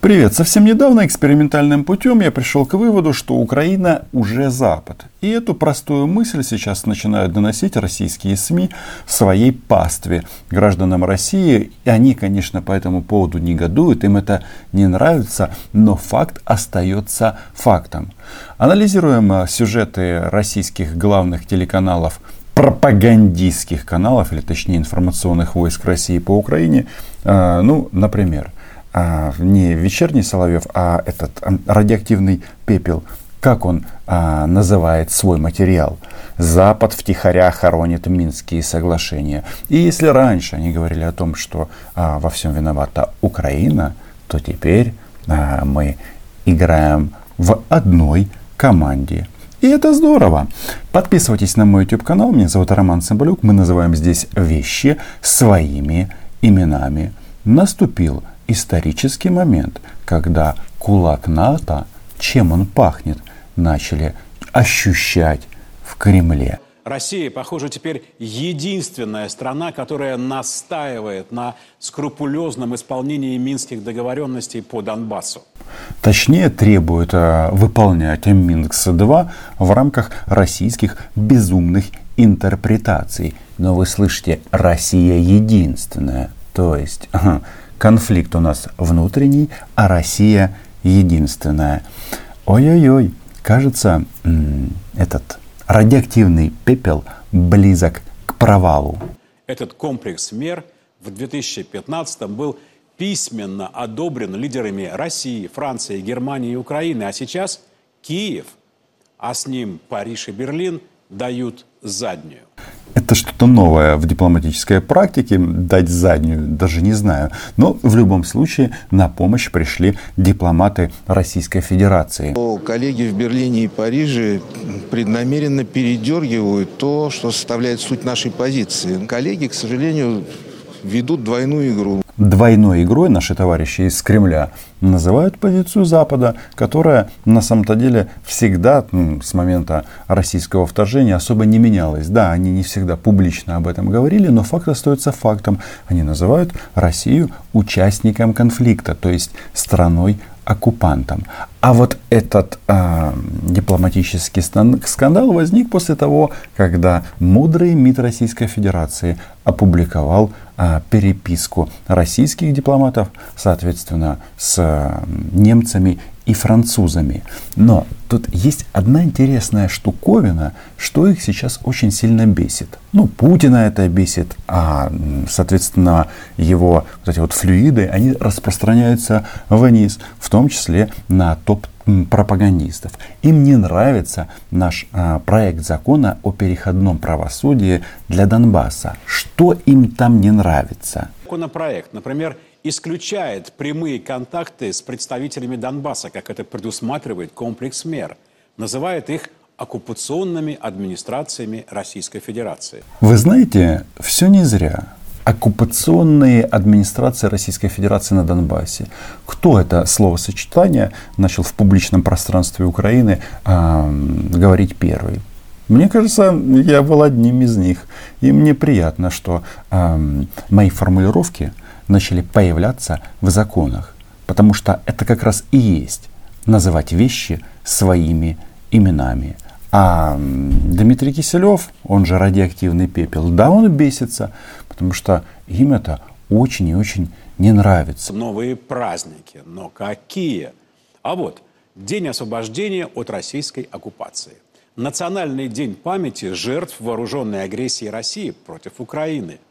Привет! Совсем недавно экспериментальным путем я пришел к выводу, что Украина уже Запад. И эту простую мысль сейчас начинают доносить российские СМИ своей пастве гражданам России. И они, конечно, по этому поводу негодуют, им это не нравится, но факт остается фактом. Анализируем э, сюжеты российских главных телеканалов пропагандистских каналов, или точнее информационных войск России по Украине. Э, ну, например, а, не вечерний Соловьев, а этот радиоактивный пепел, как он а, называет свой материал. Запад втихаря хоронит Минские соглашения. И если раньше они говорили о том, что а, во всем виновата Украина, то теперь а, мы играем в одной команде. И это здорово. Подписывайтесь на мой YouTube канал. Меня зовут Роман Самбалюк. Мы называем здесь вещи своими именами. Наступил исторический момент, когда кулак НАТО, чем он пахнет, начали ощущать в Кремле. Россия, похоже, теперь единственная страна, которая настаивает на скрупулезном исполнении минских договоренностей по Донбассу. Точнее, требует э, выполнять Минск-2 в рамках российских безумных интерпретаций. Но вы слышите, Россия единственная. То есть конфликт у нас внутренний, а Россия единственная. Ой-ой-ой, кажется, этот радиоактивный пепел близок к провалу. Этот комплекс мер в 2015 был письменно одобрен лидерами России, Франции, Германии и Украины. А сейчас Киев, а с ним Париж и Берлин дают заднюю это что-то новое в дипломатической практике, дать заднюю, даже не знаю. Но в любом случае на помощь пришли дипломаты Российской Федерации. Коллеги в Берлине и Париже преднамеренно передергивают то, что составляет суть нашей позиции. Коллеги, к сожалению, ведут двойную игру двойной игрой наши товарищи из Кремля называют позицию Запада, которая на самом-то деле всегда ну, с момента российского вторжения особо не менялась. Да, они не всегда публично об этом говорили, но факт остается фактом. Они называют Россию участником конфликта, то есть страной оккупантом. А вот этот э, дипломатический скандал возник после того, когда мудрый МИД Российской Федерации опубликовал э, переписку российских дипломатов, соответственно, с немцами и французами. Но тут есть одна интересная штуковина, что их сейчас очень сильно бесит. Ну, Путина это бесит, а, соответственно, его вот эти вот флюиды, они распространяются вниз, в том числе на топ пропагандистов. Им не нравится наш а, проект закона о переходном правосудии для Донбасса. Что им там не нравится? Законопроект, например, исключает прямые контакты с представителями Донбасса, как это предусматривает комплекс мер. Называет их оккупационными администрациями Российской Федерации. Вы знаете, все не зря. Оккупационные администрации Российской Федерации на Донбассе. Кто это словосочетание начал в публичном пространстве Украины э, говорить первый? Мне кажется, я был одним из них. И мне приятно, что э, мои формулировки начали появляться в законах. Потому что это как раз и есть называть вещи своими именами. А Дмитрий Киселев, он же радиоактивный пепел, да, он бесится, потому что им это очень и очень не нравится. Новые праздники, но какие? А вот День освобождения от российской оккупации. Национальный день памяти жертв вооруженной агрессии России против Украины –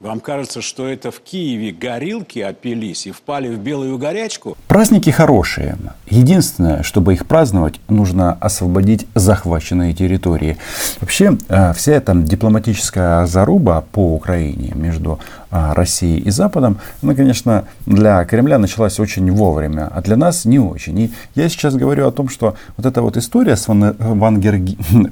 вам кажется, что это в Киеве горилки опились и впали в белую горячку? Праздники хорошие. Единственное, чтобы их праздновать, нужно освободить захваченные территории. Вообще, э, вся эта дипломатическая заруба по Украине между э, Россией и Западом, она, конечно, для Кремля началась очень вовремя, а для нас не очень. И я сейчас говорю о том, что вот эта вот история с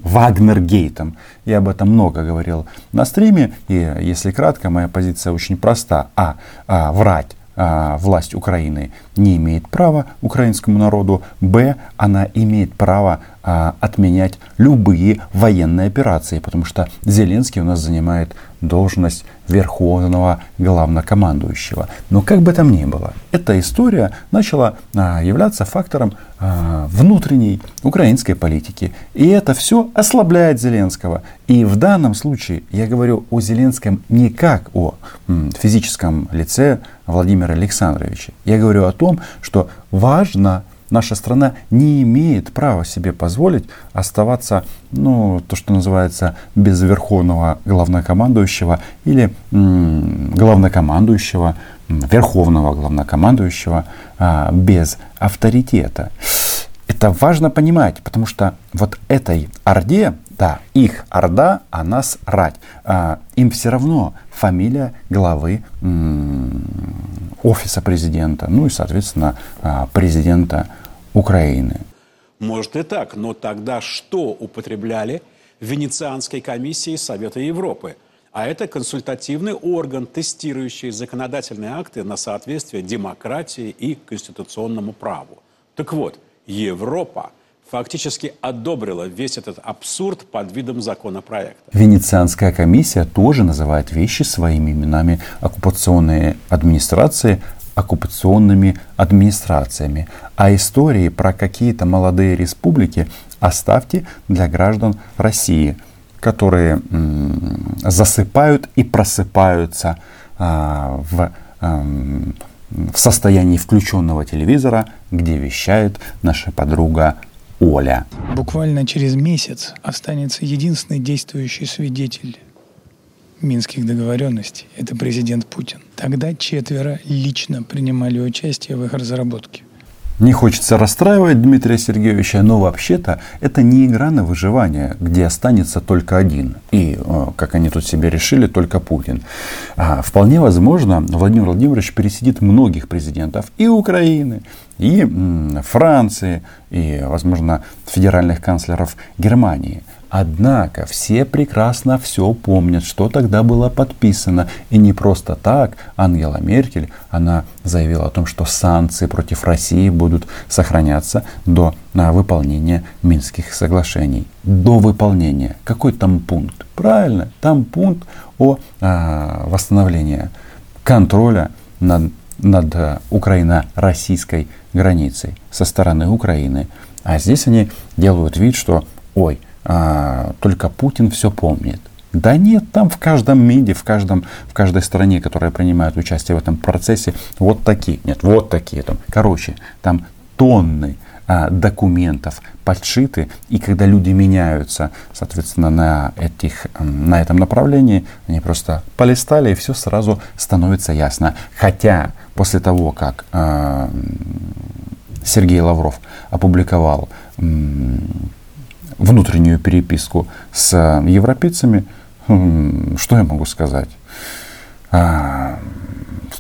Вагнергейтом, я об этом много говорил на стриме, и если кратко, моя позиция очень проста. А, а врать а, власть Украины не имеет права украинскому народу, б, она имеет право а, отменять любые военные операции, потому что Зеленский у нас занимает должность верховного главнокомандующего. Но как бы там ни было, эта история начала а, являться фактором а, внутренней украинской политики. И это все ослабляет Зеленского. И в данном случае я говорю о Зеленском не как о м, физическом лице Владимира Александровича. Я говорю о том, что важно наша страна не имеет права себе позволить оставаться, ну, то, что называется, без верховного главнокомандующего или м, главнокомандующего, верховного главнокомандующего а, без авторитета. Это важно понимать, потому что вот этой Орде, да, их Орда, а нас рать. А, им все равно фамилия главы м- офиса президента, ну и, соответственно, а, президента Украины. Может и так, но тогда что употребляли Венецианской комиссии Совета Европы? А это консультативный орган, тестирующий законодательные акты на соответствие демократии и конституционному праву. Так вот, Европа фактически одобрила весь этот абсурд под видом законопроекта. Венецианская комиссия тоже называет вещи своими именами. Оккупационные администрации оккупационными администрациями. А истории про какие-то молодые республики оставьте для граждан России, которые м, засыпают и просыпаются а, в, а, в состоянии включенного телевизора, где вещает наша подруга Оля. Буквально через месяц останется единственный действующий свидетель Минских договоренностей – это президент Путин. Тогда четверо лично принимали участие в их разработке. Не хочется расстраивать Дмитрия Сергеевича, но вообще-то это не игра на выживание, где останется только один. И, как они тут себе решили, только Путин. А вполне возможно, Владимир Владимирович пересидит многих президентов и Украины, и Франции, и, возможно, федеральных канцлеров Германии – Однако все прекрасно все помнят, что тогда было подписано. И не просто так Ангела Меркель, она заявила о том, что санкции против России будут сохраняться до на выполнения Минских соглашений. До выполнения. Какой там пункт? Правильно, там пункт о а, восстановлении контроля над, над а, украино-российской границей со стороны Украины. А здесь они делают вид, что ой, а, только Путин все помнит. Да нет, там в каждом МИДе, в, каждом, в каждой стране, которая принимает участие в этом процессе, вот такие, нет, вот такие там. Короче, там тонны а, документов подшиты, и когда люди меняются, соответственно, на, этих, на этом направлении, они просто полистали, и все сразу становится ясно. Хотя после того, как а, Сергей Лавров опубликовал внутреннюю переписку с европейцами, хм, что я могу сказать? А,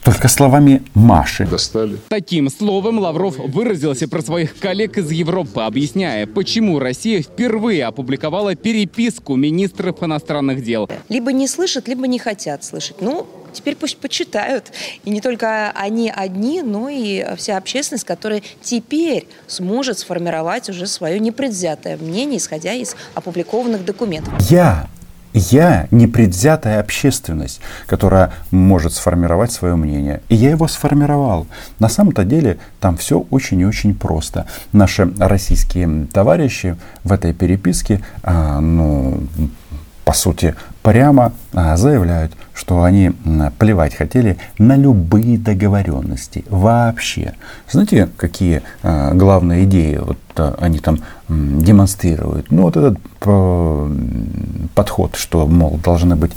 только словами Маши. Достали. Таким словом Лавров выразился про своих коллег из Европы, объясняя, почему Россия впервые опубликовала переписку министров иностранных дел. Либо не слышат, либо не хотят слышать. Ну, теперь пусть почитают. И не только они одни, но и вся общественность, которая теперь сможет сформировать уже свое непредвзятое мнение, исходя из опубликованных документов. Я я непредвзятая общественность, которая может сформировать свое мнение. И я его сформировал. На самом-то деле там все очень и очень просто. Наши российские товарищи в этой переписке, а, ну, по сути, прямо а, заявляют, что они плевать хотели на любые договоренности вообще. Знаете, какие а, главные идеи вот а, они там демонстрируют? Ну, вот этот подход, что, мол, должны быть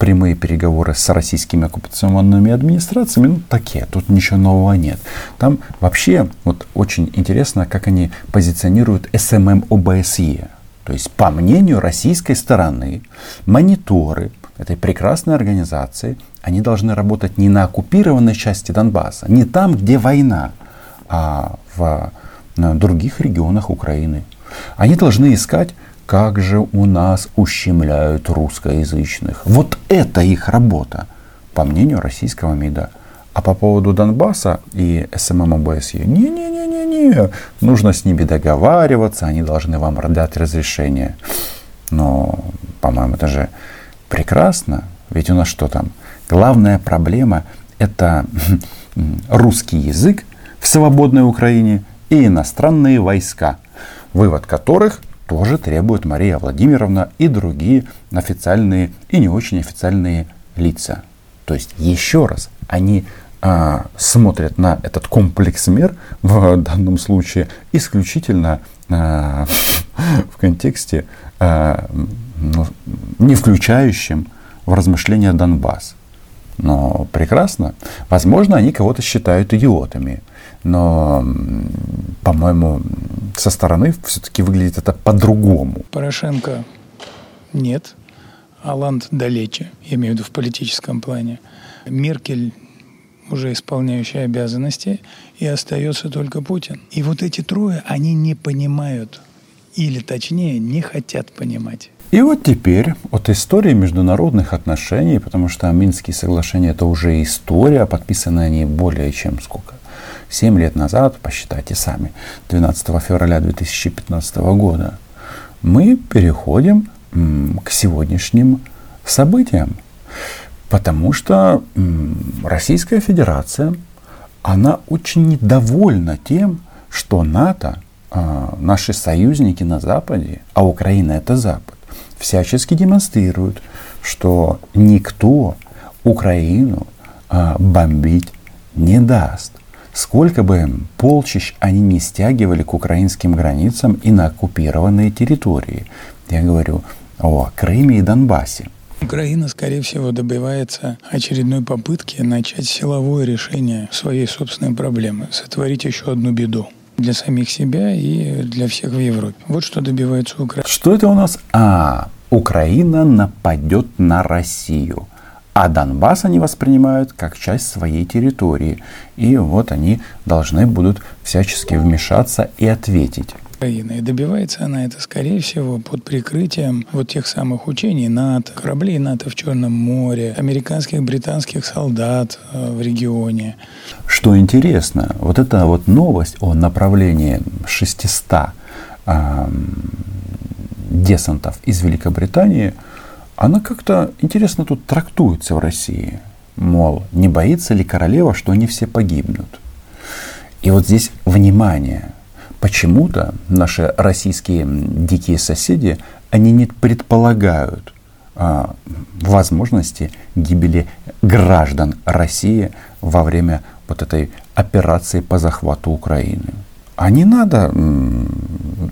прямые переговоры с российскими оккупационными администрациями, ну, такие, тут ничего нового нет. Там вообще вот очень интересно, как они позиционируют СММ ОБСЕ. То есть, по мнению российской стороны, мониторы этой прекрасной организации, они должны работать не на оккупированной части Донбасса, не там, где война, а в других регионах Украины. Они должны искать, как же у нас ущемляют русскоязычных. Вот это их работа, по мнению российского МИДа. А по поводу Донбасса и СММ ОБСЕ, не-не-не-не-не, нужно с ними договариваться, они должны вам дать разрешение. Но, по-моему, это же прекрасно. Ведь у нас что там? Главная проблема – это русский язык в свободной Украине и иностранные войска, вывод которых тоже требует Мария Владимировна и другие официальные и не очень официальные лица. То есть, еще раз, они а, смотрят на этот комплекс мер в данном случае исключительно а, в контексте а, ну, не включающим в размышления Донбасс. Но прекрасно. Возможно, они кого-то считают идиотами. Но, по-моему, со стороны все-таки выглядит это по-другому. Порошенко нет. Аланд далече, я имею в виду в политическом плане. Меркель уже исполняющий обязанности, и остается только Путин. И вот эти трое, они не понимают, или точнее, не хотят понимать. И вот теперь от истории международных отношений, потому что Минские соглашения это уже история, подписаны они более чем сколько? Семь лет назад, посчитайте сами, 12 февраля 2015 года, мы переходим к сегодняшним событиям. Потому что Российская Федерация, она очень недовольна тем, что НАТО, а, наши союзники на Западе, а Украина это Запад, всячески демонстрируют, что никто Украину а, бомбить не даст. Сколько бы полчищ они не стягивали к украинским границам и на оккупированные территории. Я говорю о Крыме и Донбассе. Украина, скорее всего, добивается очередной попытки начать силовое решение своей собственной проблемы, сотворить еще одну беду для самих себя и для всех в Европе. Вот что добивается Украина. Что это у нас? А, Украина нападет на Россию. А Донбасс они воспринимают как часть своей территории. И вот они должны будут всячески вмешаться и ответить. Украины. И добивается она это, скорее всего, под прикрытием вот тех самых учений НАТО, кораблей НАТО в Черном море, американских, британских солдат э, в регионе. Что интересно, вот эта вот новость о направлении 600 э, десантов из Великобритании, она как-то интересно тут трактуется в России. Мол, не боится ли королева, что они все погибнут? И вот здесь внимание – почему-то наши российские дикие соседи, они не предполагают а, возможности гибели граждан России во время вот этой операции по захвату Украины. А не надо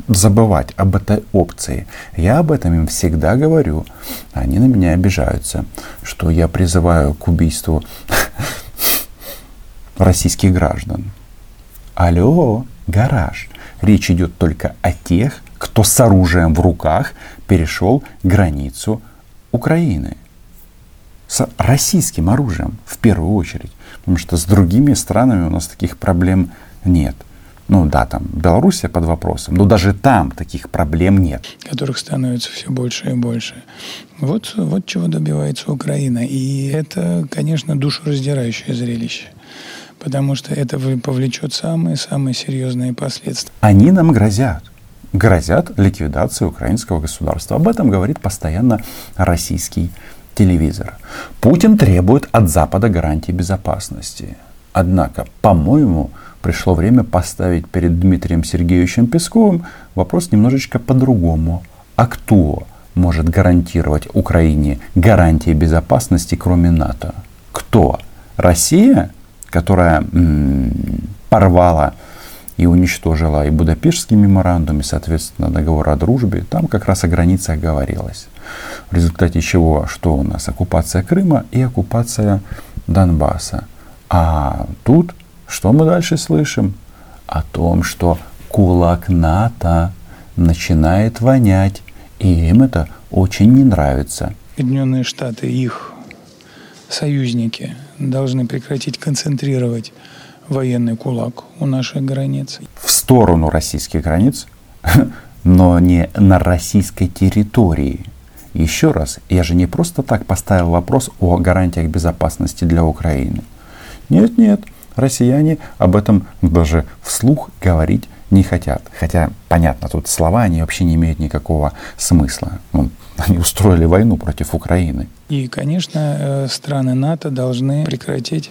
забывать об этой опции. Я об этом им всегда говорю. Они на меня обижаются, что я призываю к убийству российских граждан. Алло, гараж. Речь идет только о тех, кто с оружием в руках перешел границу Украины. С российским оружием в первую очередь. Потому что с другими странами у нас таких проблем нет. Ну да, там Белоруссия под вопросом, но даже там таких проблем нет. Которых становится все больше и больше. Вот, вот чего добивается Украина. И это, конечно, душераздирающее зрелище потому что это повлечет самые-самые серьезные последствия. Они нам грозят. Грозят ликвидацией украинского государства. Об этом говорит постоянно российский телевизор. Путин требует от Запада гарантии безопасности. Однако, по-моему, пришло время поставить перед Дмитрием Сергеевичем Песковым вопрос немножечко по-другому. А кто может гарантировать Украине гарантии безопасности, кроме НАТО? Кто? Россия? Которая порвала и уничтожила и Будапештский меморандум, и, соответственно, договор о дружбе, там как раз о границах говорилось. В результате чего, что у нас? Оккупация Крыма и оккупация Донбасса. А тут, что мы дальше слышим? О том, что кулак НАТО начинает вонять, и им это очень не нравится. Соединенные Штаты, их союзники должны прекратить концентрировать военный кулак у наших границ. В сторону российских границ, но не на российской территории. Еще раз, я же не просто так поставил вопрос о гарантиях безопасности для Украины. Нет, нет, россияне об этом даже вслух говорить не хотят. Хотя, понятно, тут слова, они вообще не имеют никакого смысла. Они устроили войну против Украины. И, конечно, э, страны НАТО должны прекратить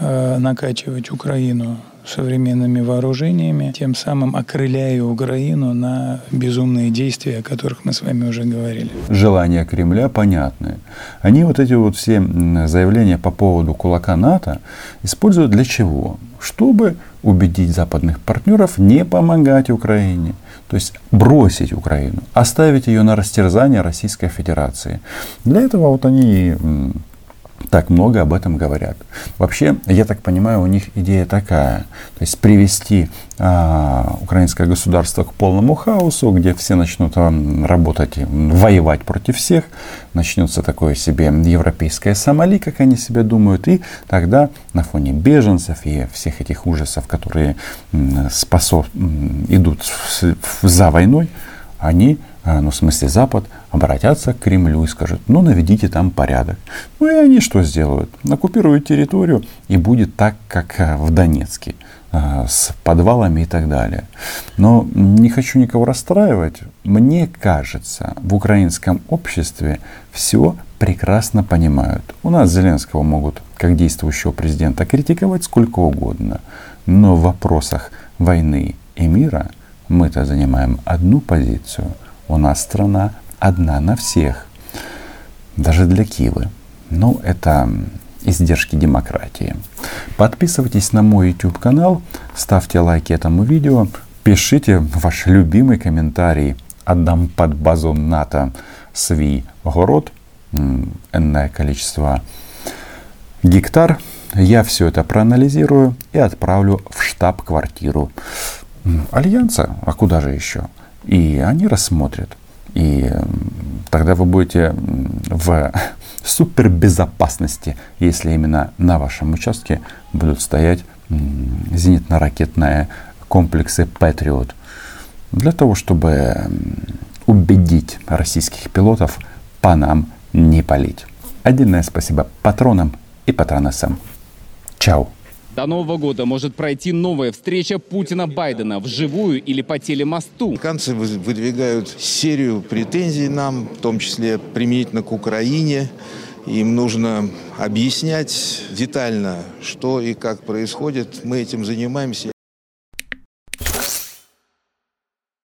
э, накачивать Украину современными вооружениями, тем самым окрыляя Украину на безумные действия, о которых мы с вами уже говорили. Желания Кремля понятны. Они вот эти вот все заявления по поводу кулака НАТО используют для чего? Чтобы убедить западных партнеров не помогать Украине. То есть бросить Украину, оставить ее на растерзание Российской Федерации. Для этого вот они так много об этом говорят. Вообще, я так понимаю, у них идея такая, то есть привести а, украинское государство к полному хаосу, где все начнут а, работать, воевать против всех, начнется такое себе европейское Сомали, как они себе думают, и тогда на фоне беженцев и всех этих ужасов, которые спасо, идут за войной, они а, ну, в смысле Запад, обратятся к Кремлю и скажут, ну, наведите там порядок. Ну, и они что сделают? Оккупируют территорию, и будет так, как а, в Донецке, а, с подвалами и так далее. Но не хочу никого расстраивать. Мне кажется, в украинском обществе все прекрасно понимают. У нас Зеленского могут, как действующего президента, критиковать сколько угодно. Но в вопросах войны и мира мы-то занимаем одну позицию – у нас страна одна на всех, даже для Киевы. Ну, это издержки демократии. Подписывайтесь на мой YouTube канал, ставьте лайки этому видео, пишите ваш любимый комментарий. Отдам под базу НАТО свій город, энное количество гектар. Я все это проанализирую и отправлю в штаб-квартиру Альянса. А куда же еще? И они рассмотрят. И тогда вы будете в супербезопасности, если именно на вашем участке будут стоять зенитно-ракетные комплексы Patriot. Для того, чтобы убедить российских пилотов по нам не палить. Отдельное спасибо патронам и патронессам. Чао! До Нового года может пройти новая встреча Путина-Байдена вживую или по телемосту. Американцы выдвигают серию претензий нам, в том числе применительно к Украине. Им нужно объяснять детально, что и как происходит. Мы этим занимаемся.